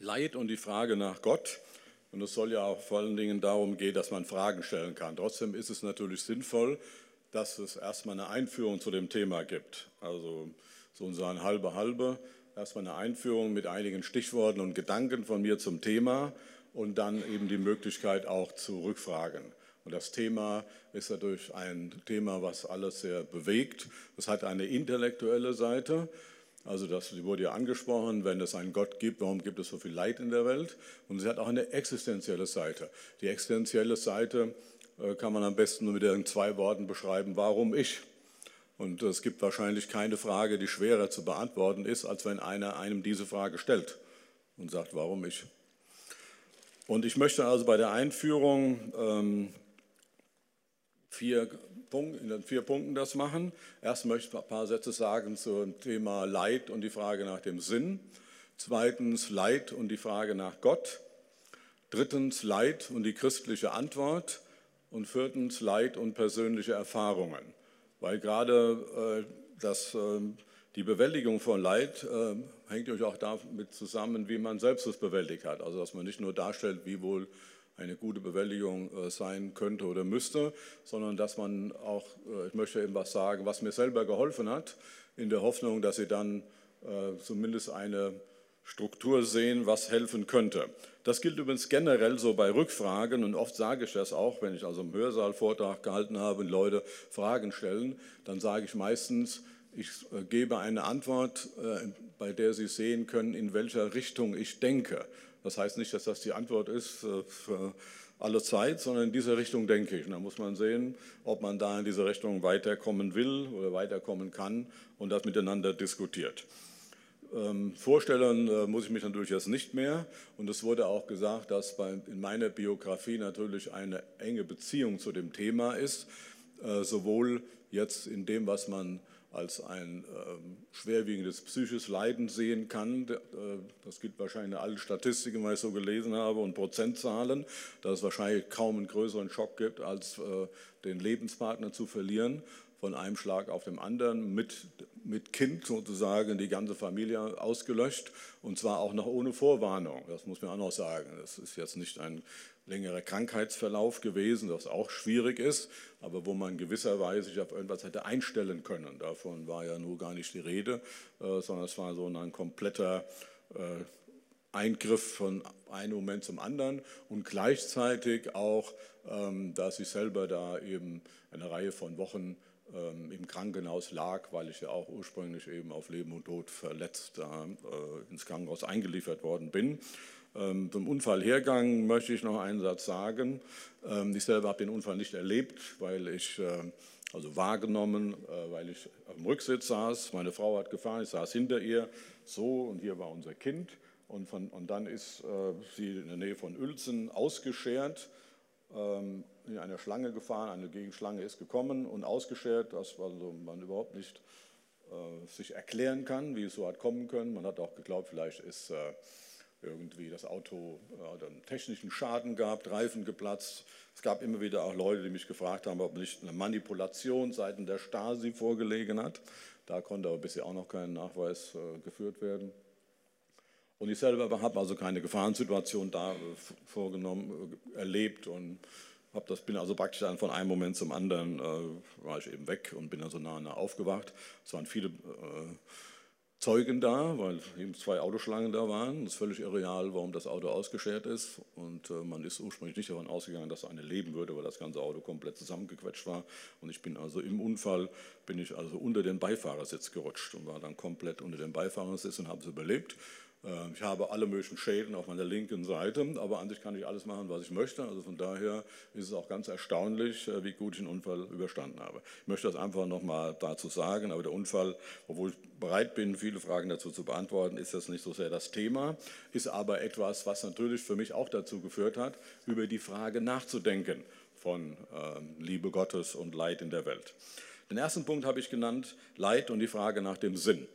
Leid und die Frage nach Gott. Und es soll ja auch vor allen Dingen darum gehen, dass man Fragen stellen kann. Trotzdem ist es natürlich sinnvoll, dass es erstmal eine Einführung zu dem Thema gibt. Also so ein halbe halbe. Erstmal eine Einführung mit einigen Stichworten und Gedanken von mir zum Thema und dann eben die Möglichkeit auch zu Rückfragen. Und das Thema ist natürlich ein Thema, was alles sehr bewegt. Es hat eine intellektuelle Seite. Also das wurde ja angesprochen, wenn es einen Gott gibt, warum gibt es so viel Leid in der Welt? Und es hat auch eine existenzielle Seite. Die existenzielle Seite äh, kann man am besten nur mit den zwei Worten beschreiben, warum ich? Und es gibt wahrscheinlich keine Frage, die schwerer zu beantworten ist, als wenn einer einem diese Frage stellt und sagt, warum ich? Und ich möchte also bei der Einführung ähm, vier Punkt, in den vier Punkten das machen. Erst möchte ich ein paar Sätze sagen zum Thema Leid und die Frage nach dem Sinn. Zweitens Leid und die Frage nach Gott. Drittens Leid und die christliche Antwort. Und viertens Leid und persönliche Erfahrungen. Weil gerade äh, das, äh, die Bewältigung von Leid äh, hängt natürlich auch damit zusammen, wie man selbst es bewältigt hat. Also dass man nicht nur darstellt, wie wohl eine gute Bewältigung äh, sein könnte oder müsste, sondern dass man auch, äh, ich möchte eben was sagen, was mir selber geholfen hat, in der Hoffnung, dass Sie dann äh, zumindest eine Struktur sehen, was helfen könnte. Das gilt übrigens generell so bei Rückfragen und oft sage ich das auch, wenn ich also im Hörsaal Vortrag gehalten habe und Leute Fragen stellen, dann sage ich meistens, ich gebe eine Antwort, bei der Sie sehen können, in welcher Richtung ich denke. Das heißt nicht, dass das die Antwort ist äh, für alle Zeit, sondern in diese Richtung denke ich. Und da muss man sehen, ob man da in diese Richtung weiterkommen will oder weiterkommen kann und das miteinander diskutiert. Ähm, vorstellen äh, muss ich mich natürlich jetzt nicht mehr. Und es wurde auch gesagt, dass in meiner Biografie natürlich eine enge Beziehung zu dem Thema ist, äh, sowohl jetzt in dem, was man als ein ähm, schwerwiegendes psychisches Leiden sehen kann. Äh, das gibt wahrscheinlich in allen Statistiken, weil ich so gelesen habe, und Prozentzahlen, dass es wahrscheinlich kaum einen größeren Schock gibt, als äh, den Lebenspartner zu verlieren von einem Schlag auf den anderen, mit, mit Kind sozusagen die ganze Familie ausgelöscht und zwar auch noch ohne Vorwarnung. Das muss man auch noch sagen. Das ist jetzt nicht ein längerer Krankheitsverlauf gewesen, das auch schwierig ist, aber wo man gewisserweise sich auf irgendwas hätte einstellen können. Davon war ja nur gar nicht die Rede, äh, sondern es war so ein kompletter äh, Eingriff von einem Moment zum anderen und gleichzeitig auch, ähm, dass ich selber da eben eine Reihe von Wochen im Krankenhaus lag, weil ich ja auch ursprünglich eben auf Leben und Tod verletzt äh, ins Krankenhaus eingeliefert worden bin. Ähm, zum Unfallhergang möchte ich noch einen Satz sagen. Ähm, ich selber habe den Unfall nicht erlebt, weil ich, äh, also wahrgenommen, äh, weil ich am Rücksitz saß. Meine Frau hat gefahren, ich saß hinter ihr, so und hier war unser Kind. Und, von, und dann ist äh, sie in der Nähe von Uelzen ausgeschert, ähm, in eine Schlange gefahren, eine Gegenschlange ist gekommen und ausgeschert, das also man überhaupt nicht sich erklären kann, wie es so hat kommen können. Man hat auch geglaubt, vielleicht ist irgendwie das Auto äh, einen technischen Schaden gehabt, Reifen geplatzt. Es gab immer wieder auch Leute, die mich gefragt haben, ob nicht eine Manipulation seitens der Stasi vorgelegen hat. Da konnte aber bisher auch noch kein Nachweis äh, geführt werden. Und ich selber habe also keine Gefahrensituation da äh, vorgenommen, äh, erlebt und hab das, bin also praktisch dann von einem Moment zum anderen äh, war ich eben weg und bin also nah, nah aufgewacht. Es waren viele äh, Zeugen da, weil eben zwei Autoschlangen da waren. Es ist völlig irreal, warum das Auto ausgeschert ist. Und äh, man ist ursprünglich nicht davon ausgegangen, dass eine leben würde, weil das ganze Auto komplett zusammengequetscht war. Und ich bin also im Unfall, bin ich also unter den Beifahrersitz gerutscht und war dann komplett unter den Beifahrersitz und habe es überlebt. Ähm, ich habe alle möglichen Schäden auf meiner linken Seite, aber an sich kann ich alles machen, was ich möchte. Also von daher ist es auch ganz erstaunlich, äh, wie gut ich den Unfall überstanden habe. Ich möchte das einfach nochmal dazu sagen, aber der Unfall, obwohl ich bereit bin, viele Fragen dazu zu beantworten, ist das nicht so sehr das Thema, ist aber etwas, was natürlich für mich auch dazu geführt hat, über die Frage nachzudenken von ähm, Liebe Gottes und Leid in der Welt. Den ersten Punkt habe ich genannt, Leid und die Frage nach dem Sinn.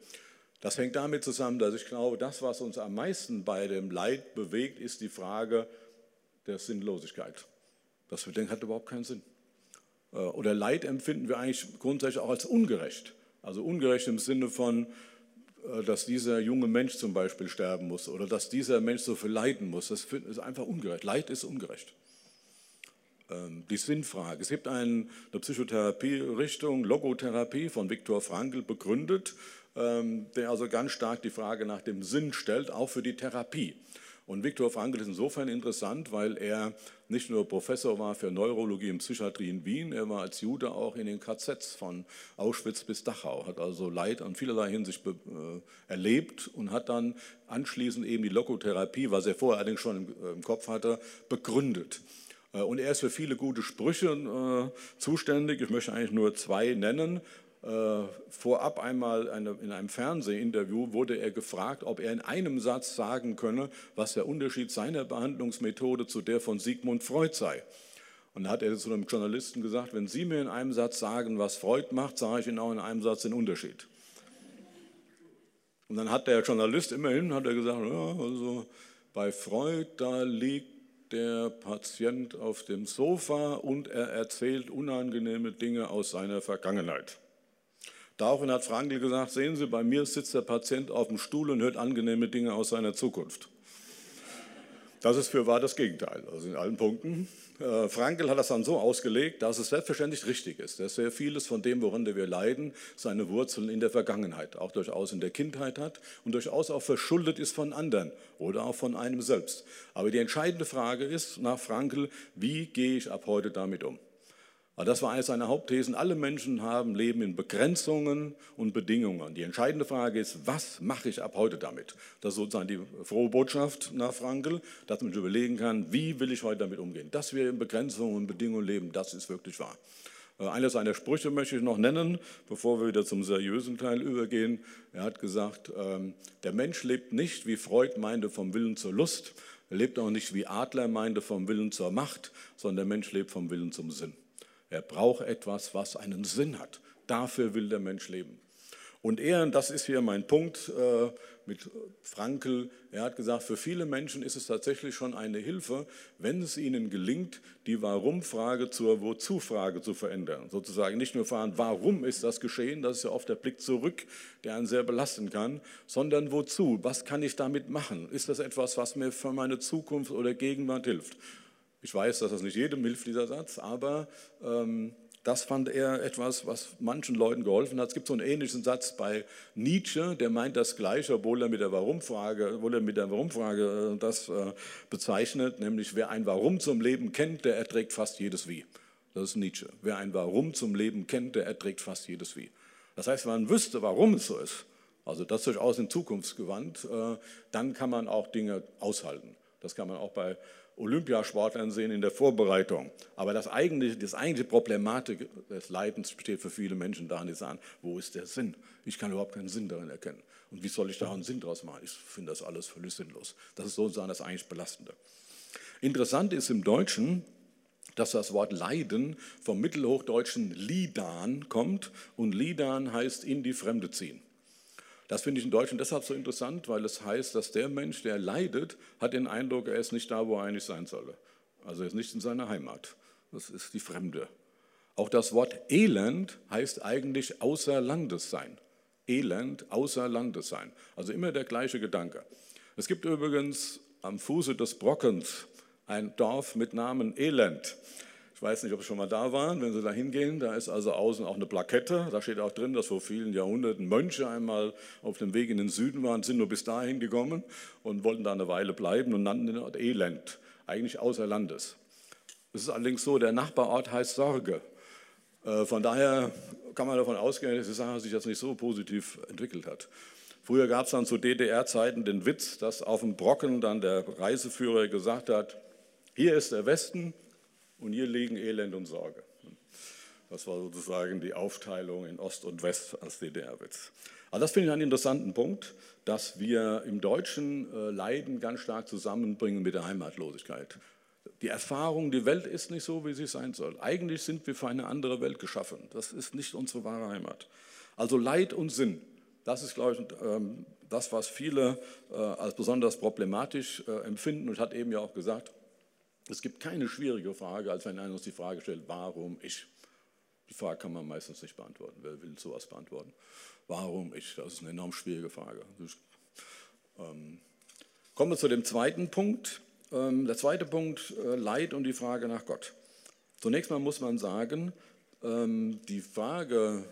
Das hängt damit zusammen, dass ich glaube, das, was uns am meisten bei dem Leid bewegt, ist die Frage der Sinnlosigkeit. Das wir denken, hat überhaupt keinen Sinn. Äh, oder Leid empfinden wir eigentlich grundsätzlich auch als ungerecht. Also ungerecht im Sinne von, äh, dass dieser junge Mensch zum Beispiel sterben muss oder dass dieser Mensch so viel leiden muss. Das ist einfach ungerecht. Leid ist ungerecht. Ähm, die Sinnfrage. Es gibt eine Psychotherapie-Richtung, Logotherapie von Viktor Frankl begründet, ähm, der also ganz stark die Frage nach dem Sinn stellt, auch für die Therapie. Und Viktor Frankl ist insofern interessant, weil er nicht nur Professor war für Neurologie und Psychiatrie in Wien, er war als Jude auch in den KZs von Auschwitz bis Dachau, hat also Leid an vielerlei Hinsicht äh, erlebt und hat dann anschließend eben die Logotherapie, was er vorher allerdings schon im, im Kopf hatte, begründet. Äh, und er ist für viele gute Sprüche äh, zuständig. Ich möchte eigentlich nur zwei nennen. Äh, vorab einmal in einem Fernsehinterview wurde er gefragt, ob er in einem Satz sagen könne, was der Unterschied seiner Behandlungsmethode zu der von Sigmund Freud sei. Und da hat er zu einem Journalisten gesagt, wenn Sie mir in einem Satz sagen, was Freud macht, sage ich Ihnen auch in einem Satz den Unterschied. Und dann hat der Journalist immerhin hat er gesagt, ja, also bei Freud, da liegt der Patient auf dem Sofa und er erzählt unangenehme Dinge aus seiner Vergangenheit. Daraufhin hat Frankl gesagt, sehen Sie, bei mir sitzt der Patient auf dem Stuhl und hört angenehme Dinge aus seiner Zukunft. Das ist für wahr das Gegenteil, also in allen Punkten. Äh, Frankl hat das dann so ausgelegt, dass es selbstverständlich richtig ist, dass sehr vieles von dem, woran wir leiden, seine Wurzeln in der Vergangenheit, auch durchaus in der Kindheit hat und durchaus auch verschuldet ist von anderen oder auch von einem selbst. Aber die entscheidende Frage ist nach Frankl, wie gehe ich ab heute damit um? Aber das war eine seiner Hauptthesen. Alle Menschen haben Leben in Begrenzungen und Bedingungen. Die entscheidende Frage ist, was mache ich ab heute damit? Das ist sozusagen die frohe Botschaft nach Frankl, dass man sich überlegen kann, wie will ich heute damit umgehen? Dass wir in Begrenzungen und Bedingungen leben, das ist wirklich wahr. Äh, einer seiner Sprüche möchte ich noch nennen, bevor wir wieder zum seriösen Teil übergehen. Er hat gesagt, ähm, der Mensch lebt nicht, wie Freud meinte, vom Willen zur Lust. Er lebt auch nicht, wie Adler meinte, vom Willen zur Macht, sondern der Mensch lebt vom Willen zum Sinn. Er braucht etwas, was einen Sinn hat. Dafür will der Mensch leben. Und er, das ist hier mein Punkt äh, mit Frankel, er hat gesagt, für viele Menschen ist es tatsächlich schon eine Hilfe, wenn es ihnen gelingt, die Warum-Frage zur Wozu-Frage zu verändern. Sozusagen nicht nur fragen, warum ist das geschehen, das ist ja oft der Blick zurück, der einen sehr belasten kann, sondern wozu, was kann ich damit machen? Ist das etwas, was mir für meine Zukunft oder Gegenwart hilft? Ich weiß, dass das nicht jedem hilft, dieser Satz, aber ähm, das fand er etwas, was manchen Leuten geholfen hat. Es gibt so einen ähnlichen Satz bei Nietzsche, der meint das Gleiche, obwohl er mit der Warum-Frage, Warum-Frage äh, das äh, bezeichnet, nämlich wer ein Warum zum Leben kennt, der erträgt fast jedes Wie. Das ist Nietzsche. Wer ein Warum zum Leben kennt, der erträgt fast jedes Wie. Das heißt, wenn man wüsste, warum es so ist, also das durchaus in Zukunftsgewandt, äh, dann kann man auch Dinge aushalten. Das kann man auch bei Olympiasportlern sehen in der Vorbereitung. Aber das eigentliche, das eigentliche Problematik des Leidens besteht für viele Menschen darin, die sagen, wo ist der Sinn? Ich kann überhaupt keinen Sinn darin erkennen. Und wie soll ich da einen Sinn draus machen? Ich finde das alles völlig sinnlos. Das ist sozusagen das eigentlich Belastende. Interessant ist im Deutschen, dass das Wort Leiden vom mittelhochdeutschen Lidan kommt und Lidan heißt in die Fremde ziehen. Das finde ich in Deutschland deshalb so interessant, weil es heißt, dass der Mensch, der leidet, hat den Eindruck, er ist nicht da, wo er eigentlich sein solle. Also er ist nicht in seiner Heimat. Das ist die Fremde. Auch das Wort Elend heißt eigentlich außer Landes sein. Elend, außer Landes sein. Also immer der gleiche Gedanke. Es gibt übrigens am Fuße des Brockens ein Dorf mit Namen Elend weiß nicht, ob Sie schon mal da waren, wenn Sie da hingehen, da ist also außen auch eine Plakette, da steht auch drin, dass vor vielen Jahrhunderten Mönche einmal auf dem Weg in den Süden waren, sind nur bis dahin gekommen und wollten da eine Weile bleiben und nannten den Ort Elend, eigentlich außer Landes. Es ist allerdings so, der Nachbarort heißt Sorge. Äh, von daher kann man davon ausgehen, dass die Sache sich jetzt nicht so positiv entwickelt hat. Früher gab es dann zu DDR-Zeiten den Witz, dass auf dem Brocken dann der Reiseführer gesagt hat, hier ist der Westen, und hier liegen Elend und Sorge. Das war sozusagen die Aufteilung in Ost und West als DDR-Witz. Aber das finde ich einen interessanten Punkt, dass wir im Deutschen äh, Leiden ganz stark zusammenbringen mit der Heimatlosigkeit. Die Erfahrung, die Welt ist nicht so, wie sie sein soll. Eigentlich sind wir für eine andere Welt geschaffen. Das ist nicht unsere wahre Heimat. Also Leid und Sinn, das ist, glaube ich, ähm, das, was viele äh, als besonders problematisch äh, empfinden. Und hat eben ja auch gesagt, es gibt keine schwierige Frage, als wenn einer uns die Frage stellt, warum ich? Die Frage kann man meistens nicht beantworten. Wer will sowas beantworten? Warum ich? Das ist eine enorm schwierige Frage. Ähm, kommen wir zu dem zweiten Punkt. Ähm, der zweite Punkt, äh, Leid und die Frage nach Gott. Zunächst mal muss man sagen, ähm, die Frage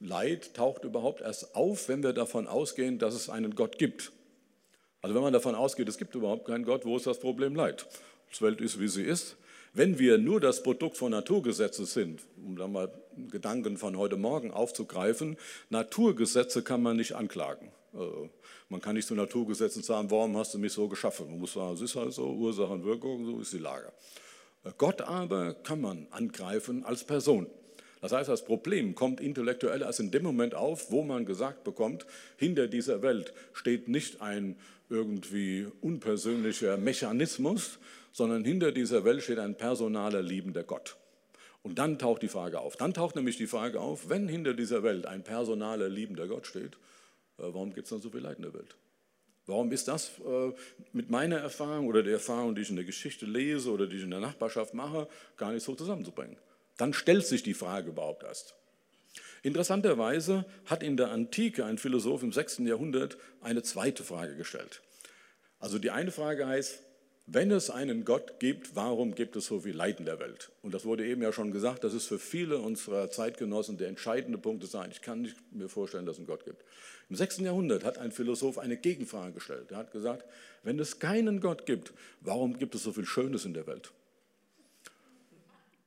Leid taucht überhaupt erst auf, wenn wir davon ausgehen, dass es einen Gott gibt. Also wenn man davon ausgeht, es gibt überhaupt keinen Gott, wo ist das Problem Leid? Die Welt ist, wie sie ist. Wenn wir nur das Produkt von Naturgesetzen sind, um da mal Gedanken von heute Morgen aufzugreifen, Naturgesetze kann man nicht anklagen. Also man kann nicht zu Naturgesetzen sagen, warum hast du mich so geschaffen? Man muss sagen, es ist halt so, Ursache und Wirkung, so ist die Lage. Gott aber kann man angreifen als Person. Das heißt, das Problem kommt intellektuell erst in dem Moment auf, wo man gesagt bekommt, hinter dieser Welt steht nicht ein irgendwie unpersönlicher Mechanismus, sondern hinter dieser Welt steht ein personaler, liebender Gott. Und dann taucht die Frage auf. Dann taucht nämlich die Frage auf, wenn hinter dieser Welt ein personaler, liebender Gott steht, äh, warum gibt es dann so viel Leid in der Welt? Warum ist das äh, mit meiner Erfahrung oder der Erfahrung, die ich in der Geschichte lese oder die ich in der Nachbarschaft mache, gar nicht so zusammenzubringen? Dann stellt sich die Frage überhaupt erst. Interessanterweise hat in der Antike ein Philosoph im 6. Jahrhundert eine zweite Frage gestellt. Also die eine Frage heißt, wenn es einen Gott gibt, warum gibt es so viel Leid in der Welt? Und das wurde eben ja schon gesagt, das ist für viele unserer Zeitgenossen der entscheidende Punkt zu sein. Ich kann nicht mir vorstellen, dass es einen Gott gibt. Im 6. Jahrhundert hat ein Philosoph eine Gegenfrage gestellt. Er hat gesagt, wenn es keinen Gott gibt, warum gibt es so viel Schönes in der Welt?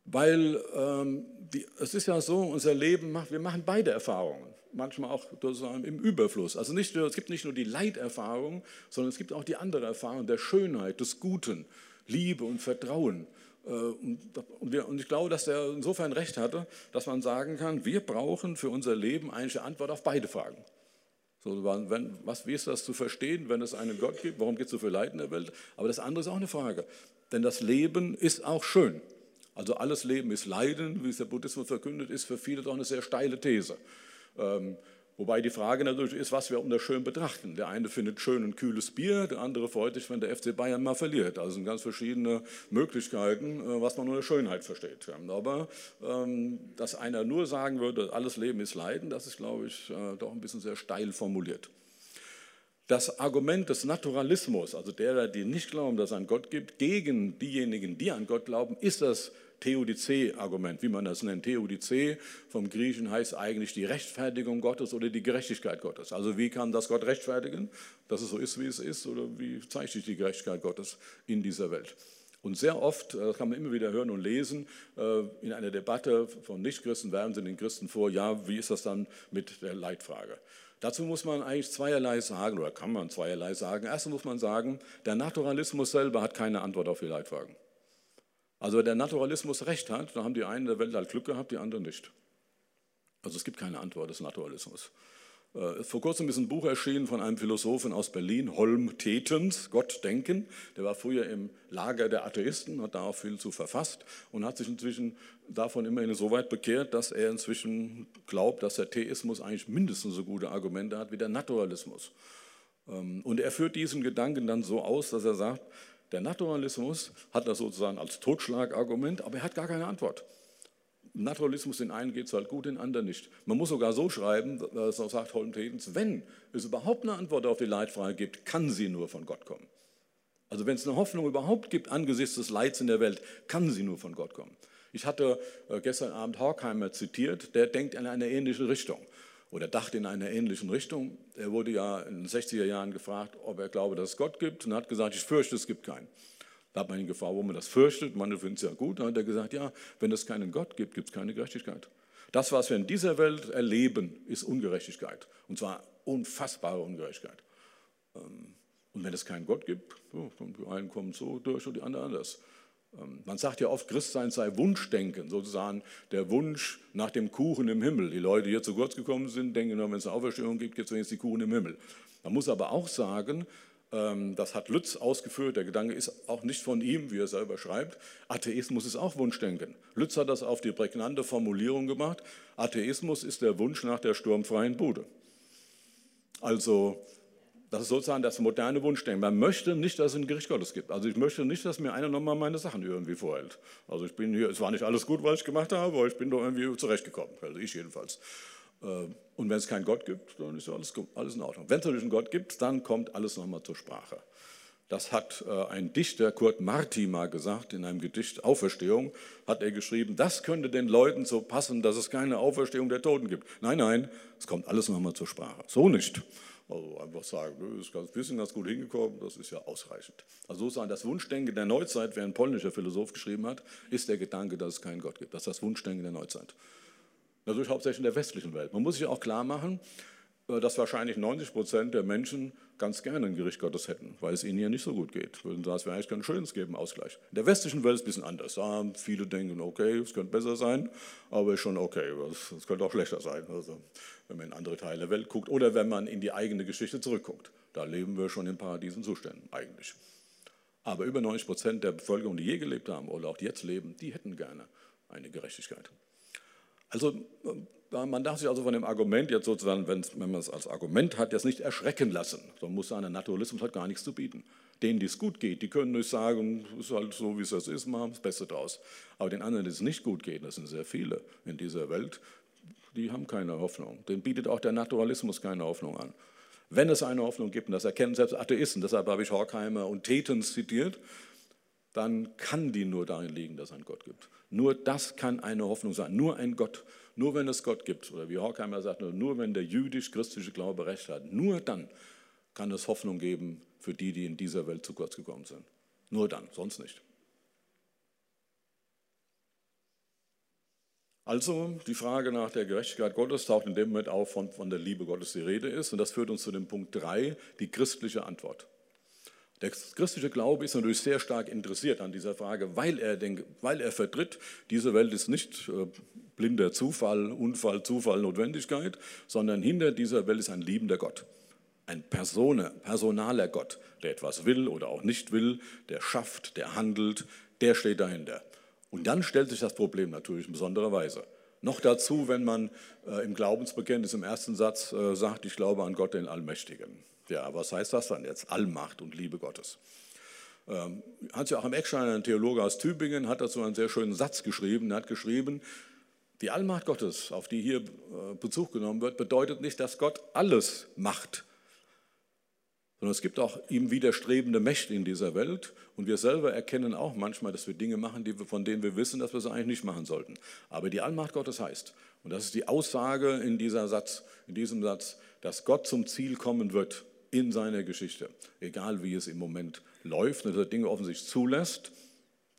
Weil ähm, die, es ist ja so, unser Leben macht, wir machen beide Erfahrungen, manchmal auch sozusagen im Überfluss. Also nicht es gibt nicht nur die Leiterfahrung, sondern es gibt auch die andere Erfahrung der Schönheit, des Guten, Liebe und Vertrauen. Äh, und ich glaube, dass er insofern recht hatte, dass man sagen kann, wir brauchen für unser Leben eigentlich eine Antwort auf beide Fragen. So, wenn, was, wie ist das zu verstehen, wenn es einen Gott gibt? Warum gibt es so viel Leid in der Welt? Aber das andere ist auch eine Frage. Denn das Leben ist auch schön. Also alles Leben ist Leiden, wie es der Buddhismus verkündet, ist für viele doch eine sehr steile These. Ähm, wobei die Frage natürlich ist, was wir unter schön betrachten. Der eine findet schön ein kühles Bier, der andere freut sich, wenn der FC Bayern mal verliert. Also sind ganz verschiedene Möglichkeiten, äh, was man unter Schönheit versteht. Aber ähm, dass einer nur sagen würde, alles Leben ist Leiden, das ist, glaube ich, äh, doch ein bisschen sehr steil formuliert. Das Argument des Naturalismus, also derer, die nicht glauben, dass es einen Gott gibt, gegen diejenigen, die an Gott glauben, ist das Theodizee-Argument, wie man das nennt. Theodizee vom Griechen heißt eigentlich die Rechtfertigung Gottes oder die Gerechtigkeit Gottes. Also wie kann das Gott rechtfertigen, dass es so ist, wie es ist, oder wie zeigt sich die Gerechtigkeit Gottes in dieser Welt? Und sehr oft, äh, das kann man immer wieder hören und lesen, äh, in einer Debatte von Nichtchristen werfen sie den Christen vor, ja, wie ist das dann mit der Leitfrage? Dazu muss man eigentlich zweierlei sagen, oder kann man zweierlei sagen. Erstens muss man sagen, der Naturalismus selber hat keine Antwort auf die Leitfragen. Also wenn der Naturalismus recht hat, dann haben die einen der Welt halt Glück gehabt, die anderen nicht. Also es gibt keine Antwort des Naturalismus. Äh, vor kurzem ist ein Buch erschienen von einem Philosophen aus Berlin, Holm Tetens, Gott denken. Der war früher im Lager der Atheisten, hat da auch viel zu verfasst und hat sich inzwischen davon immerhin so weit bekehrt, dass er inzwischen glaubt, dass der Theismus eigentlich mindestens so gute Argumente hat wie der Naturalismus. Ähm, und er führt diesen Gedanken dann so aus, dass er sagt, der Naturalismus hat das sozusagen als Totschlagargument, aber er hat gar keine Antwort. Naturalismus, den einen geht es halt gut, den anderen nicht. Man muss sogar so schreiben, so sagt Holm Tetens, wenn es überhaupt eine Antwort auf die Leitfrage gibt, kann sie nur von Gott kommen. Also wenn es eine Hoffnung überhaupt gibt angesichts des Leids in der Welt, kann sie nur von Gott kommen. Ich hatte äh, gestern Abend Horkheimer zitiert, der denkt in eine ähnliche Richtung oder dachte in einer ähnlichen Richtung. Er wurde ja in den 60er Jahren gefragt, ob er glaube, dass es Gott gibt und hat gesagt, ich fürchte, es gibt keinen. Da hat man ihn gefragt, warum man das fürchtet. Man findet es ja gut. Da hat er gesagt, ja, wenn es keinen Gott gibt, gibt es keine Gerechtigkeit. Das, was wir in dieser Welt erleben, ist Ungerechtigkeit. Und zwar unfassbare Ungerechtigkeit. Ähm, und wenn es keinen Gott gibt, die einen kommen so durch und die anderen anders. Ähm, man sagt ja oft, Christsein sei Wunschdenken, sozusagen der Wunsch nach dem Kuchen im Himmel. Die Leute, die hier zu kurz gekommen sind, denken nur, wenn es eine Auferstehung gibt, gibt es wenigstens die Kuchen im Himmel. Man muss aber auch sagen, ähm, das hat Lütz ausgeführt. Der Gedanke ist auch nicht von ihm, wie er selber schreibt. Atheismus ist auch Wunschdenken. Lütz hat das auf die prägnante Formulierung gemacht. Atheismus ist der Wunsch nach der sturmfreien Bude. Also Das ist sozusagen das moderne Wunschdenken. Man möchte nicht, dass es ein Gericht Gottes gibt. Also ich möchte nicht, dass mir einer nochmal meine Sachen irgendwie vorhält. Also ich bin hier, es war nicht alles gut, was ich gemacht habe, aber ich bin doch irgendwie zurechtgekommen. Also ich jedenfalls. Äh, und wenn es keinen Gott gibt, dann ist alles, alles in Ordnung. Wenn es natürlich einen Gott gibt, dann kommt alles nochmal zur Sprache. Das hat äh, ein Dichter, Kurt Marti, mal gesagt in einem Gedicht Auferstehung, hat er geschrieben, das könnte den Leuten so passen, dass es keine Auferstehung der Toten gibt. Nein, nein, es kommt alles nochmal zur Sprache. So nicht. Also einfach sagen, das ist ein bisschen ganz gut hingekommen, das ist ja ausreichend. Also sozusagen das Wunschdenken der Neuzeit, wer ein polnischer Philosoph geschrieben hat, ist der Gedanke, dass es keinen Gott gibt. Das ist das Wunschdenken der Neuzeit. Natürlich hauptsächlich in der westlichen Welt. Man muss sich auch klar machen, dass wahrscheinlich 90 Prozent der Menschen ganz gerne ein Gericht Gottes hätten, weil es ihnen hier nicht so gut geht. Würden sagen, es wäre eigentlich ganz schön, es geben Ausgleich. In der westlichen Welt ist es ein bisschen anders. Da viele denken, okay, es könnte besser sein, aber ist schon okay, es könnte auch schlechter sein. Also, wenn man in andere Teile der Welt guckt oder wenn man in die eigene Geschichte zurückguckt. Da leben wir schon in paradiesen Zuständen eigentlich. Aber über 90 Prozent der Bevölkerung, die je gelebt haben oder auch jetzt leben, die hätten gerne eine Gerechtigkeit. Also man darf sich also von dem Argument jetzt sozusagen, wenn man es als Argument hat, jetzt nicht erschrecken lassen. So muss der Naturalismus hat gar nichts zu bieten. Denen, die es gut geht, die können nicht sagen, es ist halt so, wie es ist, machen das Beste draus. Aber den anderen, die es nicht gut geht, das sind sehr viele in dieser Welt, die haben keine Hoffnung. Den bietet auch der Naturalismus keine Hoffnung an. Wenn es eine Hoffnung gibt, und das erkennen selbst Atheisten, deshalb habe ich Horkheimer und Tetens zitiert, dann kann die nur darin liegen, dass es einen Gott gibt. Nur das kann eine Hoffnung sein. Nur ein Gott. Nur wenn es Gott gibt. Oder wie Horkheimer sagt, nur wenn der jüdisch-christliche Glaube recht hat. Nur dann kann es Hoffnung geben für die, die in dieser Welt zu kurz gekommen sind. Nur dann, sonst nicht. Also die Frage nach der Gerechtigkeit Gottes taucht in dem Moment auf, von, von der Liebe Gottes die Rede ist. Und das führt uns zu dem Punkt 3, die christliche Antwort. Der christliche Glaube ist natürlich sehr stark interessiert an dieser Frage, weil er, den, weil er vertritt, diese Welt ist nicht äh, blinder Zufall, Unfall, Zufall, Notwendigkeit, sondern hinter dieser Welt ist ein liebender Gott. Ein Persone, personaler Gott, der etwas will oder auch nicht will, der schafft, der handelt, der steht dahinter. Und dann stellt sich das Problem natürlich in besonderer Weise. Noch dazu, wenn man äh, im Glaubensbekenntnis im ersten Satz äh, sagt, ich glaube an Gott, den Allmächtigen. Ja, was heißt das dann jetzt? Allmacht und Liebe Gottes. Ähm, Hans-Joachim Eckstein, ein Theologe aus Tübingen, hat dazu einen sehr schönen Satz geschrieben. Er hat geschrieben, die Allmacht Gottes, auf die hier äh, Bezug genommen wird, bedeutet nicht, dass Gott alles macht, sondern es gibt auch ihm widerstrebende Mächte in dieser Welt. Und wir selber erkennen auch manchmal, dass wir Dinge machen, die wir, von denen wir wissen, dass wir sie eigentlich nicht machen sollten. Aber die Allmacht Gottes heißt, und das ist die Aussage in, dieser Satz, in diesem Satz, dass Gott zum Ziel kommen wird, in seiner Geschichte, egal wie es im Moment läuft, dass er Dinge offensichtlich zulässt,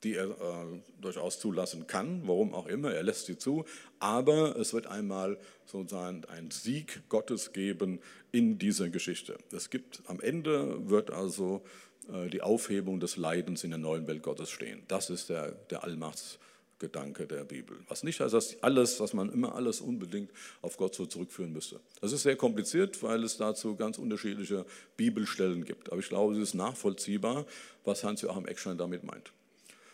die er äh, durchaus zulassen kann, warum auch immer, er lässt sie zu, aber es wird einmal sozusagen einen Sieg Gottes geben in dieser Geschichte. Es gibt am Ende wird also äh, die Aufhebung des Leidens in der neuen Welt Gottes stehen. Das ist der, der Allmachts Gedanke der Bibel. Was nicht heißt, dass alles, dass man immer alles unbedingt auf Gott so zurückführen müsste. Das ist sehr kompliziert, weil es dazu ganz unterschiedliche Bibelstellen gibt. Aber ich glaube, es ist nachvollziehbar, was Hans-Joachim Eckstein damit meint.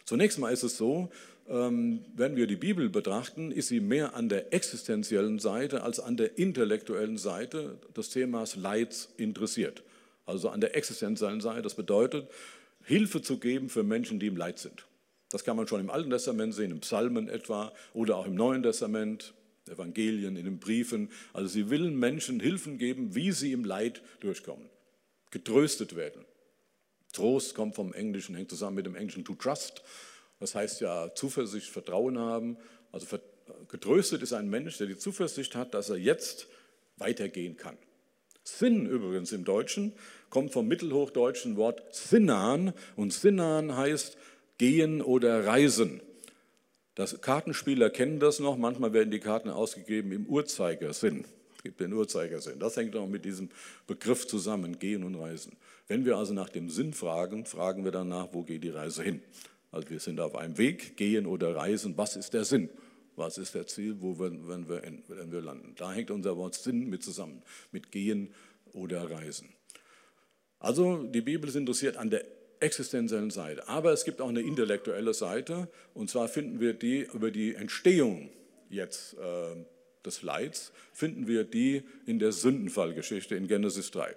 Zunächst mal ist es so, ähm, wenn wir die Bibel betrachten, ist sie mehr an der existenziellen Seite als an der intellektuellen Seite des Themas Leids interessiert. Also an der existenziellen Seite. Das bedeutet, Hilfe zu geben für Menschen, die im Leid sind. Das kann man schon im Alten Testament sehen, im Psalmen etwa oder auch im Neuen Testament, Evangelien, in den Briefen. Also sie will Menschen Hilfen geben, wie sie im Leid durchkommen, getröstet werden. Trost kommt vom Englischen, hängt zusammen mit dem Englischen to trust. Das heißt ja Zuversicht, Vertrauen haben. Also getröstet ist ein Mensch, der die Zuversicht hat, dass er jetzt weitergehen kann. Sinn übrigens im Deutschen kommt vom mittelhochdeutschen Wort Sinnan und Sinnan heißt gehen oder reisen. Das Kartenspieler kennen das noch, manchmal werden die Karten ausgegeben im Uhrzeigersinn. Gibt den Uhrzeigersinn. Das hängt auch mit diesem Begriff zusammen, gehen und reisen. Wenn wir also nach dem Sinn fragen, fragen wir danach, wo geht die Reise hin? Also wir sind auf einem Weg, gehen oder reisen. Was ist der Sinn? Was ist der Ziel? Wo werden, wir, werden wir landen? Da hängt unser Wort Sinn mit zusammen, mit gehen oder reisen. Also die Bibel ist interessiert an der existenziellen Seite. Aber es gibt auch eine intellektuelle Seite, und zwar finden wir die über die Entstehung jetzt äh, des Leids, finden wir die in der Sündenfallgeschichte in Genesis 3.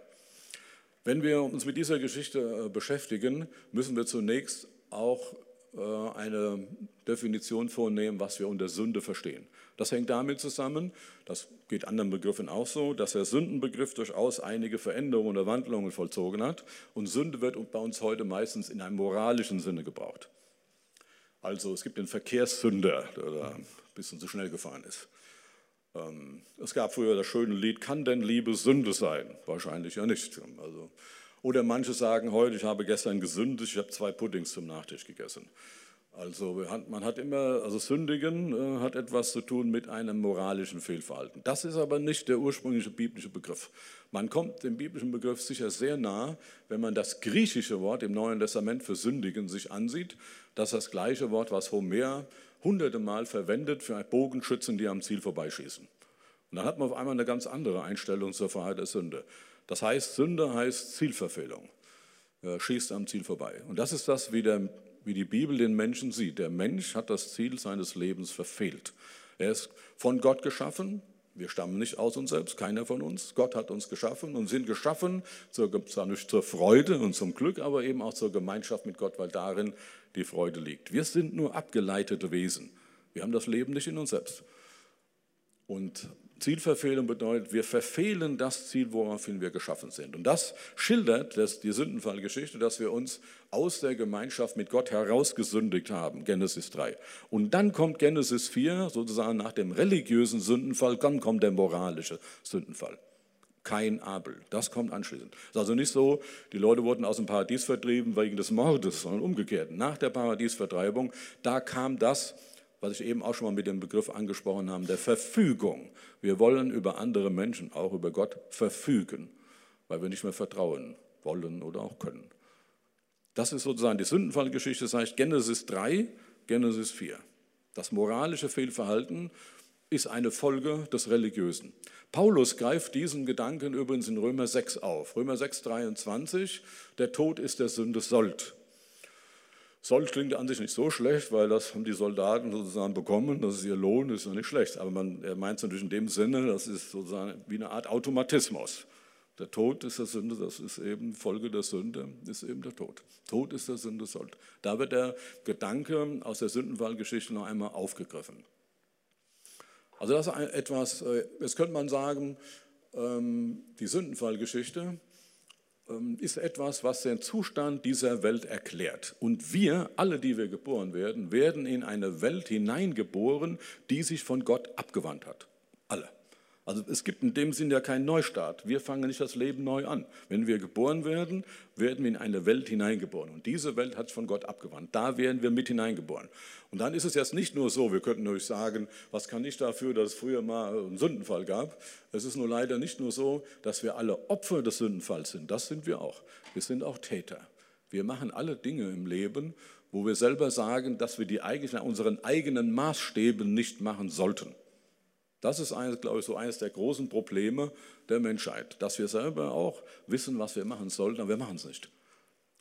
Wenn wir uns mit dieser Geschichte äh, beschäftigen, müssen wir zunächst auch äh, eine Definition vornehmen, was wir unter Sünde verstehen. Das hängt damit zusammen, das geht anderen Begriffen auch so, dass der Sündenbegriff durchaus einige Veränderungen oder Wandlungen vollzogen hat. Und Sünde wird bei uns heute meistens in einem moralischen Sinne gebraucht. Also es gibt den Verkehrssünder, der da ein bisschen zu schnell gefahren ist. Ähm, es gab früher das schöne Lied, kann denn Liebe Sünde sein? Wahrscheinlich ja nicht. Also, oder manche sagen heute, ich habe gestern gesündigt, ich habe zwei Puddings zum Nachtisch gegessen. Also man hat immer, also Sündigen äh, hat etwas zu tun mit einem moralischen Fehlverhalten. Das ist aber nicht der ursprüngliche biblische Begriff. Man kommt dem biblischen Begriff sicher sehr nah, wenn man das griechische Wort im Neuen Testament für Sündigen sich ansieht. Das ist das gleiche Wort, was Homer hunderte Mal verwendet für Bogenschützen, die am Ziel vorbeischießen. Und dann hat man auf einmal eine ganz andere Einstellung zur Freiheit der Sünde. Das heißt, Sünde heißt Zielverfehlung. Er schießt am Ziel vorbei. Und das ist das, wie, der, wie die Bibel den Menschen sieht. Der Mensch hat das Ziel seines Lebens verfehlt. Er ist von Gott geschaffen. Wir stammen nicht aus uns selbst, keiner von uns. Gott hat uns geschaffen und sind geschaffen, zur, zwar nicht zur Freude und zum Glück, aber eben auch zur Gemeinschaft mit Gott, weil darin die Freude liegt. Wir sind nur abgeleitete Wesen. Wir haben das Leben nicht in uns selbst. Und Zielverfehlung bedeutet, wir verfehlen das Ziel, woraufhin wir geschaffen sind. Und das schildert das, die Sündenfallgeschichte, dass wir uns aus der Gemeinschaft mit Gott herausgesündigt haben, Genesis 3. Und dann kommt Genesis 4, sozusagen nach dem religiösen Sündenfall, dann kommt der moralische Sündenfall kein Abel. Das kommt anschließend. Es ist also nicht so, die Leute wurden aus dem Paradies vertrieben wegen des Mordes, sondern umgekehrt. Nach der Paradiesvertreibung, da kam das, was ich eben auch schon mal mit dem Begriff angesprochen habe, der Verfügung. Wir wollen über andere Menschen, auch über Gott, verfügen, weil wir nicht mehr vertrauen wollen oder auch können. Das ist sozusagen die Sündenfallgeschichte, das heißt Genesis 3, Genesis 4. Das moralische Fehlverhalten ist eine Folge des Religiösen. Paulus greift diesen Gedanken übrigens in Römer 6 auf. Römer 6, 23, der Tod ist der Sünde Sold. Sold klingt an sich nicht so schlecht, weil das haben die Soldaten sozusagen bekommen, das ist ihr Lohn, das ist ja nicht schlecht. Aber man, er meint es natürlich in dem Sinne, das ist sozusagen wie eine Art Automatismus. Der Tod ist der Sünde, das ist eben Folge der Sünde, ist eben der Tod. Tod ist der Sünde Sold. Da wird der Gedanke aus der Sündenfallgeschichte noch einmal aufgegriffen. Also das ist etwas, äh, jetzt könnte man sagen, ähm, die Sündenfallgeschichte ist etwas, was den Zustand dieser Welt erklärt. Und wir, alle, die wir geboren werden, werden in eine Welt hineingeboren, die sich von Gott abgewandt hat. Alle. Also es gibt in dem Sinn ja keinen Neustart. Wir fangen nicht das Leben neu an. Wenn wir geboren werden, werden wir in eine Welt hineingeboren. Und diese Welt hat von Gott abgewandt. Da werden wir mit hineingeboren. Und dann ist es jetzt nicht nur so, wir könnten euch sagen, was kann ich dafür, dass es früher mal einen Sündenfall gab. Es ist nur leider nicht nur so, dass wir alle Opfer des Sündenfalls sind. Das sind wir auch. Wir sind auch Täter. Wir machen alle Dinge im Leben, wo wir selber sagen, dass wir die eigentlich nach unseren eigenen Maßstäben nicht machen sollten. Das ist, glaube ich, so eines der großen Probleme der Menschheit, dass wir selber auch wissen, was wir machen sollten, aber wir machen es nicht.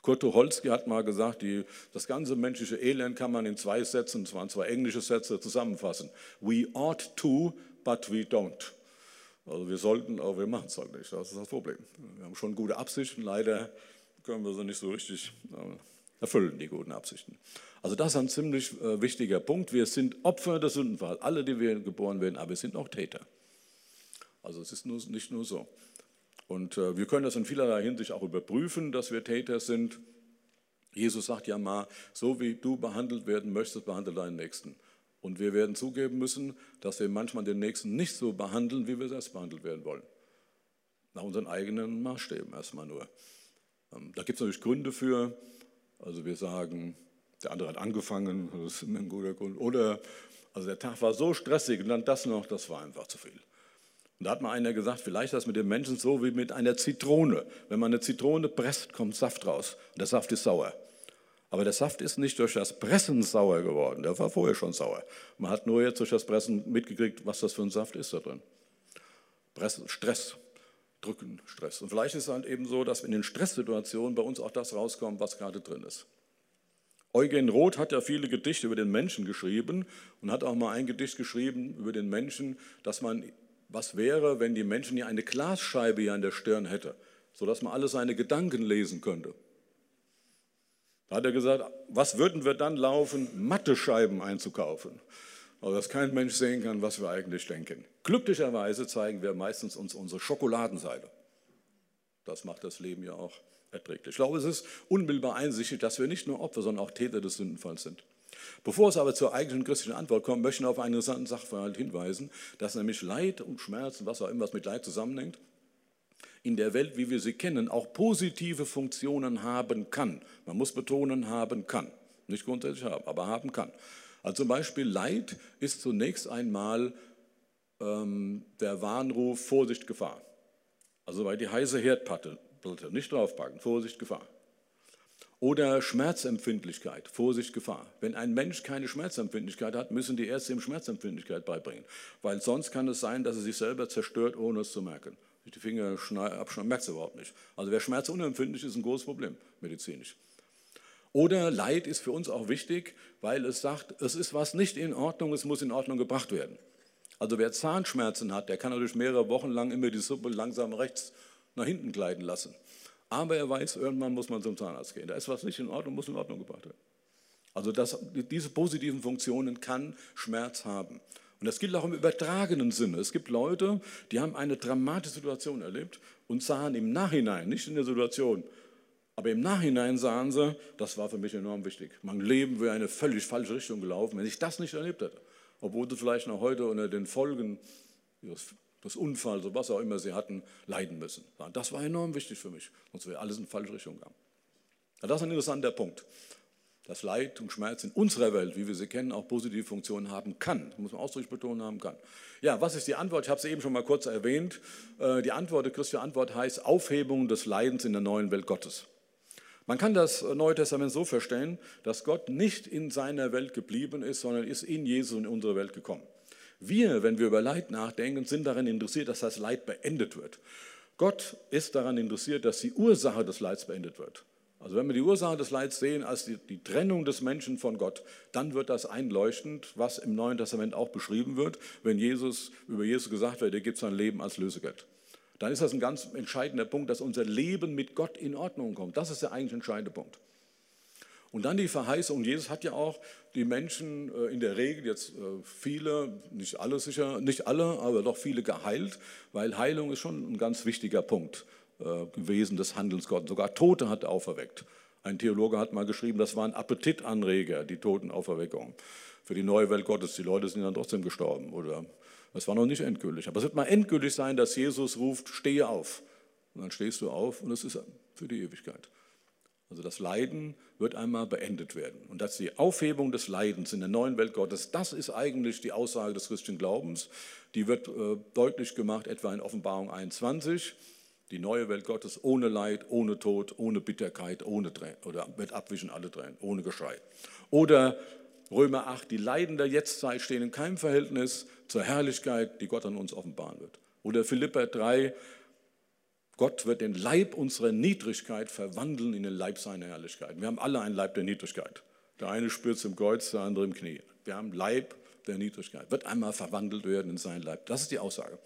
Kurt Tucholsky hat mal gesagt, die, das ganze menschliche Elend kann man in zwei Sätzen, das waren zwei englische Sätze, zusammenfassen. We ought to, but we don't. Also wir sollten, aber wir machen es halt nicht. Das ist das Problem. Wir haben schon gute Absichten, leider können wir sie nicht so richtig äh, erfüllen, die guten Absichten. Also das ist ein ziemlich äh, wichtiger Punkt. Wir sind Opfer des Sündenfalls, alle, die wir geboren werden, aber wir sind auch Täter. Also es ist nur, nicht nur so. Und äh, wir können das in vielerlei Hinsicht auch überprüfen, dass wir Täter sind. Jesus sagt ja mal, so wie du behandelt werden möchtest, behandle deinen Nächsten. Und wir werden zugeben müssen, dass wir manchmal den Nächsten nicht so behandeln, wie wir selbst behandelt werden wollen. Nach unseren eigenen Maßstäben erstmal nur. Ähm, da gibt es natürlich Gründe für. Also wir sagen, der andere hat angefangen, das ist ein guter Grund. Oder, also der Tag war so stressig und dann das noch, das war einfach zu viel. Und da hat mal einer gesagt, vielleicht ist das mit dem Menschen so wie mit einer Zitrone. Wenn man eine Zitrone presst, kommt Saft raus. Und der Saft ist sauer. Aber der Saft ist nicht durch das Pressen sauer geworden. Der war vorher schon sauer. Man hat nur jetzt durch das Pressen mitgekriegt, was das für ein Saft ist da drin. Pressen, Stress, Drücken, Stress. Und vielleicht ist es dann eben so, dass in den Stresssituationen bei uns auch das rauskommt, was gerade drin ist. Eugen Roth hat ja viele Gedichte über den Menschen geschrieben und hat auch mal ein Gedicht geschrieben über den Menschen, dass man, was wäre, wenn die Menschen hier eine Glasscheibe hier an der Stirn hätte. sodass man alle seine Gedanken lesen könnte. Da hat er gesagt, was würden wir dann laufen, Mattescheiben einzukaufen, aber dass kein Mensch sehen kann, was wir eigentlich denken. Glücklicherweise zeigen wir meistens uns unsere Schokoladenseite. Das macht das Leben ja auch erträglich. Ich glaube, es ist unmittelbar einsichtig, dass wir nicht nur Opfer, sondern auch Täter des Sündenfalls sind. Bevor es aber zur eigentlichen christlichen Antwort kommt, möchte ich auf einen interessanten Sachverhalt hinweisen, dass nämlich Leid und Schmerz und was auch immer was mit Leid zusammenhängt, in der Welt, wie wir sie kennen, auch positive Funktionen haben kann. Man muss betonen, haben kann. Nicht grundsätzlich haben, aber haben kann. Also zum Beispiel Leid ist zunächst einmal ähm, der Warnruf, Vorsicht, Gefahr. Also bei die heiße Herdplatte nicht draufpacken, Vorsicht, Gefahr. Oder Schmerzempfindlichkeit, Vorsicht, Gefahr. Wenn ein Mensch keine Schmerzempfindlichkeit hat, müssen die Ärzte ihm Schmerzempfindlichkeit beibringen. Weil sonst kann es sein, dass er sich selber zerstört, ohne es zu merken. Die Finger abschneiden, merkt es überhaupt nicht. Also wer schmerzunempfindlich ist, ist ein großes Problem, medizinisch. Oder Leid ist für uns auch wichtig, weil es sagt, es ist was nicht in Ordnung, es muss in Ordnung gebracht werden. Also wer Zahnschmerzen hat, der kann natürlich mehrere Wochen lang immer die Suppe langsam rechts nach hinten gleiten lassen. Aber er weiß, irgendwann muss man zum Zahnarzt gehen. Da ist was nicht in Ordnung, muss in Ordnung gebracht werden. Also das, diese positiven Funktionen kann Schmerz haben. Und das gilt auch im übertragenen Sinne. Es gibt Leute, die haben eine dramatische Situation erlebt und sahen im Nachhinein, nicht in der Situation, aber im Nachhinein sahen sie, das war für mich enorm wichtig. Mein Leben wäre eine völlig falsche Richtung gelaufen, wenn ich das nicht erlebt hätte. Obwohl sie vielleicht noch heute unter den Folgen des Unfalls oder was auch immer sie hatten, leiden müssen. Das war enorm wichtig für mich, sonst wäre alles in falsche Richtung gegangen. Das ist ein interessanter Punkt dass Leid und Schmerz in unserer Welt, wie wir sie kennen, auch positive Funktionen haben kann. Das muss man ausdrücklich betonen haben kann. Ja, was ist die Antwort? Ich habe es eben schon mal kurz erwähnt. Äh, die Antwort, die christliche Antwort heißt Aufhebung des Leidens in der neuen Welt Gottes. Man kann das Neue Testament so verstehen, dass Gott nicht in seiner Welt geblieben ist, sondern ist in Jesus in unsere Welt gekommen. Wir, wenn wir über Leid nachdenken, sind daran interessiert, dass das Leid beendet wird. Gott ist daran interessiert, dass die Ursache des Leids beendet wird. Also wenn wir die Ursache des Leids sehen als die, die, Trennung des Menschen von Gott, dann wird das einleuchtend, was im Neuen Testament auch beschrieben wird, wenn Jesus über Jesus gesagt wird, er gibt sein Leben als Lösegeld. Dann ist das ein ganz entscheidender Punkt, dass unser Leben mit Gott in Ordnung kommt. Das ist der eigentlich entscheidende Punkt. Und dann die Verheißung. Jesus hat ja auch die Menschen äh, in der Regel, jetzt äh, viele, nicht alle sicher, nicht alle, aber doch viele geheilt, weil Heilung ist schon ein ganz wichtiger Punkt. Äh, gewesen des Handelns Gottes. Sogar Tote hat er auferweckt. Ein Theologe hat mal geschrieben, das waren Appetitanreger, die Totenauferweckung für die neue Welt Gottes. Die Leute sind dann trotzdem gestorben. Oder das war noch nicht endgültig. Aber es wird mal endgültig sein, dass Jesus ruft, stehe auf. Und dann stehst du auf und es ist für die Ewigkeit. Also das Leiden wird einmal beendet werden. Und dass die Aufhebung des Leidens in der neuen Welt Gottes, das ist eigentlich die Aussage des christlichen Glaubens. Die wird äh, deutlich gemacht, etwa in Offenbarung 21. Die neue Welt Gottes ohne Leid, ohne Tod, ohne Bitterkeit, ohne Tränen, oder wird abwischen alle Tränen, ohne Geschrei. Oder Römer 8, die Leiden der Jetztzeit stehen in keinem Verhältnis zur Herrlichkeit, die Gott an uns offenbaren wird. Oder Philippa 3, Gott wird den Leib unserer Niedrigkeit verwandeln in den Leib seiner Herrlichkeit. Wir haben alle einen Leib der Niedrigkeit. Der eine spürt es im Kreuz, der andere im Knie. Wir haben Leib der Niedrigkeit. Wird einmal verwandelt werden in seinen Leib. Das ist die Aussage.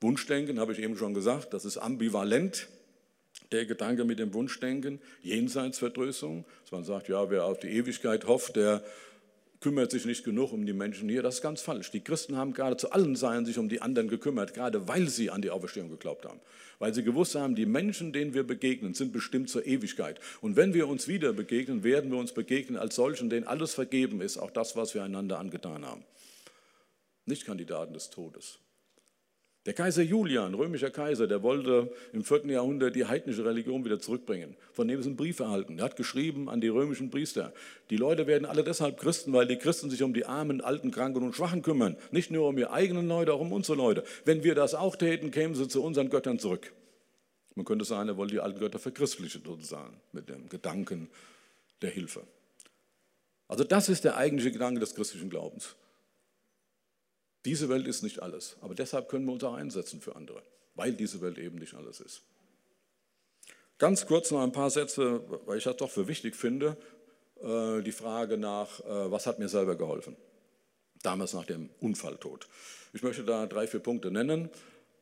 Wunschdenken, habe ich eben schon gesagt, das ist ambivalent. Der Gedanke mit dem Wunschdenken, Jenseitsverdrößung, dass man sagt, ja, wer auf die Ewigkeit hofft, der kümmert sich nicht genug um die Menschen hier. Das ist ganz falsch. Die Christen haben gerade zu allen Seiten sich um die anderen gekümmert, gerade weil sie an die Auferstehung geglaubt haben. Weil sie gewusst haben, die Menschen, denen wir begegnen, sind bestimmt zur Ewigkeit. Und wenn wir uns wieder begegnen, werden wir uns begegnen als solchen, denen alles vergeben ist, auch das, was wir einander angetan haben. Nicht Kandidaten des Todes. Der Kaiser Julian, römischer Kaiser, der wollte im 4. Jahrhundert die heidnische Religion wieder zurückbringen. Von dem ist ein Brief erhalten. Er hat geschrieben an die römischen Priester, die Leute werden alle deshalb Christen, weil die Christen sich um die Armen, Alten, Kranken und Schwachen kümmern. Nicht nur um ihre eigenen Leute, auch um unsere Leute. Wenn wir das auch täten, kämen sie zu unseren Göttern zurück. Man könnte sagen, er wollte die alten Götter verchristlichen sozusagen, mit dem Gedanken der Hilfe. Also das ist der eigentliche Gedanke des christlichen Glaubens. Diese Welt ist nicht alles, aber deshalb können wir uns auch einsetzen für andere, weil diese Welt eben nicht alles ist. Ganz kurz noch ein paar Sätze, weil ich das doch für wichtig finde, äh, die Frage nach, äh, was hat mir selber geholfen? Damals nach dem Unfalltod. Ich möchte da drei, vier Punkte nennen.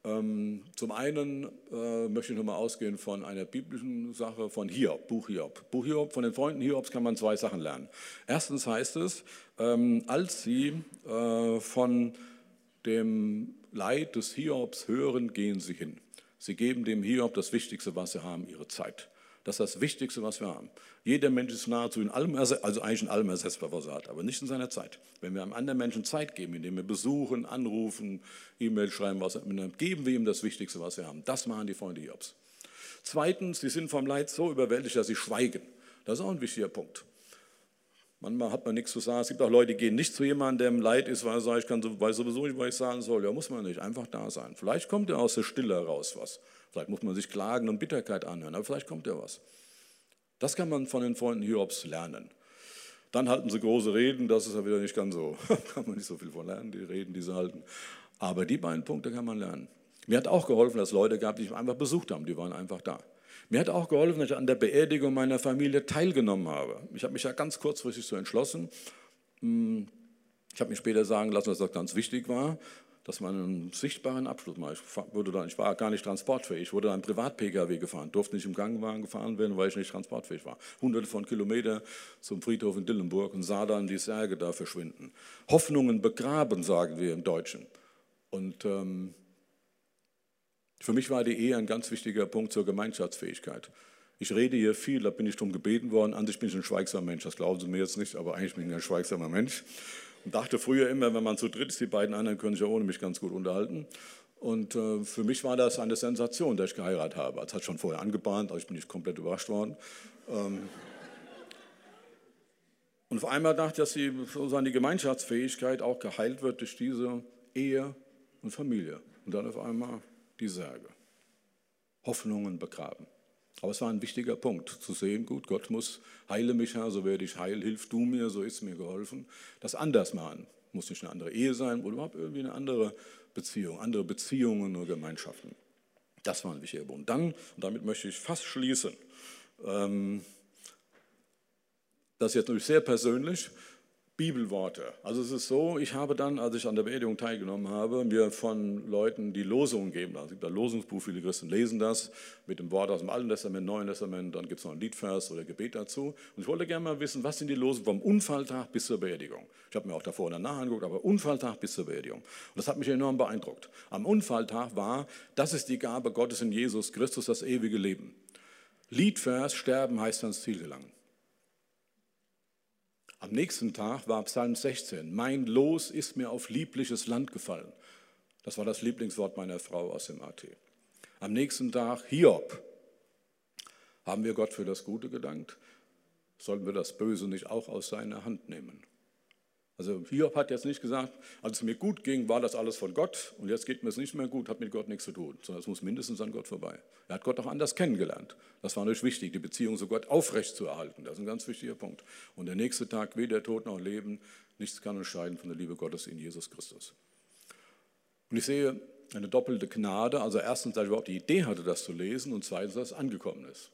Ähm, zum einen äh, möchte ich nochmal ausgehen von einer biblischen Sache, von Hiob, Buch Hiob. Buch Hiob, von den Freunden Hiobs kann man zwei Sachen lernen. Erstens heißt es, ähm, als sie von dem Leid des Hiobs hören, gehen sie hin. Sie geben dem Hiob das Wichtigste, was sie haben, ihre Zeit. Das ist das Wichtigste, was wir haben. Jeder Mensch ist nahezu in allem, also eigentlich in allem ersetzbar, was er hat, aber nicht in seiner Zeit. Wenn wir einem anderen Menschen Zeit geben, indem wir besuchen, anrufen, E-Mail schreiben, was dann geben wir ihm das Wichtigste, was wir haben. Das machen die Freunde Hiobs. Zweitens, sie sind vom Leid so überwältigt, dass sie schweigen. Das ist auch ein wichtiger Punkt. Manchmal hat man nichts zu sagen. Es gibt auch Leute, die gehen nicht zu jemandem, der im Leid ist, weil er sagt, ich kann, sowieso nicht, was ich sagen soll. Ja, muss man nicht. Einfach da sein. Vielleicht kommt ja aus der Stille heraus was. Vielleicht muss man sich Klagen und Bitterkeit anhören, aber vielleicht kommt ja was. Das kann man von den Freunden Hiobs lernen. Dann halten sie große Reden, das ist ja wieder nicht ganz so, kann man nicht so viel von lernen, die Reden, die sie halten. Aber die beiden Punkte kann man lernen. Mir hat auch geholfen, dass Leute gab, die mich einfach besucht haben, die waren einfach da. Mir hat auch geholfen, dass ich an der Beerdigung meiner Familie teilgenommen habe. Ich habe mich ja ganz kurzfristig so entschlossen. Hm, ich habe mir später sagen lassen, dass das ganz wichtig war dass man einen sichtbaren Abschluss macht. Ich, wurde dann, ich war gar nicht transportfähig, wurde dann Privat-Pkw gefahren, durfte nicht im Gangwagen gefahren werden, weil ich nicht transportfähig war. Hunderte von Kilometern zum Friedhof in Dillenburg und sah dann die Särge da verschwinden. Hoffnungen begraben, sagen wir im Deutschen. Und ähm, für mich war die Ehe ein ganz wichtiger Punkt zur Gemeinschaftsfähigkeit. Ich rede hier viel, da bin ich drum gebeten worden. An sich bin ich ein schweigsamer Mensch, das glauben Sie mir jetzt nicht, aber eigentlich bin ich ein schweigsamer Mensch. Und dachte früher immer, wenn man zu dritt ist, die beiden anderen können sich ja ohne mich ganz gut unterhalten. Und äh, für mich war das eine Sensation, dass ich geheiratet habe. Das hat schon vorher angebahnt, aber ich bin nicht komplett überrascht worden. Ähm und auf einmal dachte ich, dass die, sozusagen die Gemeinschaftsfähigkeit auch geheilt wird durch diese Ehe und Familie. Und dann auf einmal die Särge. Hoffnungen begraben. Aber es war ein wichtiger Punkt, zu sehen, gut, Gott muss, heile mich, Herr, so werde ich heil, hilf du mir, so ist mir geholfen. Das anders machen. Muss nicht eine andere Ehe sein oder überhaupt irgendwie eine andere Beziehung, andere Beziehungen oder Gemeinschaften. Das war ein wichtiger Punkt. Dann, und damit möchte ich fast schließen, ähm, das ist jetzt natürlich sehr persönlich, Bibelworte. Also es ist so, ich habe dann, als ich an der Beerdigung teilgenommen habe, mir von Leuten die Losungen gegeben. Also es gibt ein Losungsbuch, viele Christen lesen das mit dem Wort aus dem Alten Testament, Neuen Testament, dann gibt es noch ein Liedvers oder Gebet dazu. Und ich wollte gerne mal wissen, was sind die Losungen vom Unfalltag bis zur Beerdigung. Ich habe mir auch davor und danach angeguckt, aber Unfalltag bis zur Beerdigung. Und das hat mich enorm beeindruckt. Am Unfalltag war, das ist die Gabe Gottes in Jesus Christus, das ewige Leben. Liedvers, sterben heißt ans Ziel gelangen. Am nächsten Tag war Psalm 16, mein Los ist mir auf liebliches Land gefallen. Das war das Lieblingswort meiner Frau aus dem AT. Am nächsten Tag Hiob. Haben wir Gott für das Gute gedankt? Sollen wir das Böse nicht auch aus seiner Hand nehmen? Also Hiob hat jetzt nicht gesagt, als es mir gut ging, war das alles von Gott und jetzt geht mir es nicht mehr gut, hat mit Gott nichts zu tun, sondern es muss mindestens an Gott vorbei. Er hat Gott auch anders kennengelernt. Das war natürlich wichtig, die Beziehung zu Gott aufrecht zu erhalten. Das ist ein ganz wichtiger Punkt. Und der nächste Tag, weder Tod noch Leben, nichts kann uns scheiden von der Liebe Gottes in Jesus Christus. Und ich sehe eine doppelte Gnade. Also erstens, dass ich überhaupt die Idee hatte, das zu lesen und zweitens, dass es angekommen ist.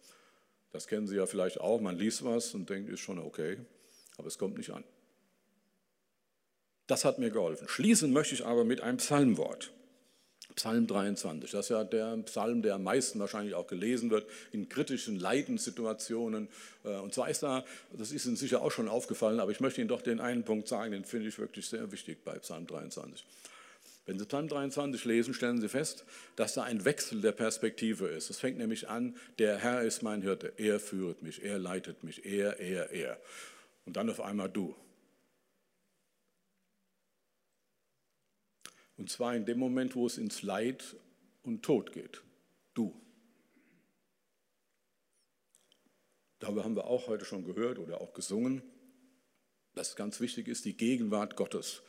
Das kennen Sie ja vielleicht auch. Man liest was und denkt, ist schon okay, aber es kommt nicht an. Das hat mir geholfen. Schließen möchte ich aber mit einem Psalmwort. Psalm 23, das ist ja der Psalm, der am meisten wahrscheinlich auch gelesen wird in kritischen Leidenssituationen. Äh, und zwar ist da, das ist Ihnen sicher auch schon aufgefallen, aber ich möchte Ihnen doch den einen Punkt sagen, den finde ich wirklich sehr wichtig bei Psalm 23. Wenn Sie Psalm 23 lesen, stellen Sie fest, dass da ein Wechsel der Perspektive ist. Es fängt nämlich an, der Herr ist mein Hirte, er führet mich, er leitet mich, er, er, er. Und dann auf einmal du. Und zwar in dem Moment, wo es ins Leid und Tod geht. Du. Darüber haben wir auch heute schon gehört oder auch gesungen, dass es ganz wichtig ist, die Gegenwart Gottes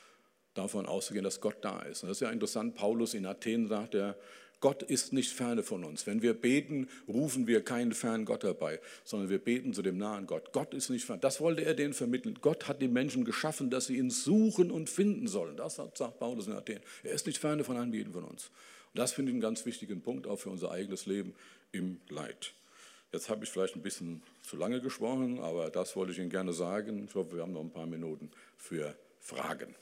davon auszugehen, dass Gott da ist. Und das ist ja interessant, Paulus in Athen sagt er, Gott ist nicht ferne von uns. Wenn wir beten, rufen wir keinen fernen Gott herbei, sondern wir beten zu dem nahen Gott. Gott ist nicht fern. Das wollte er denen vermitteln. Gott hat die Menschen geschaffen, dass sie ihn suchen und finden sollen. Das sagt Paulus in Athen. Er ist nicht ferne von einem jeden von uns. Und das finde ich einen ganz wichtigen Punkt auch für unser eigenes Leben im Leid. Jetzt habe ich vielleicht ein bisschen zu lange gesprochen, aber das wollte ich Ihnen gerne sagen. Ich hoffe, wir haben noch ein paar Minuten für Fragen.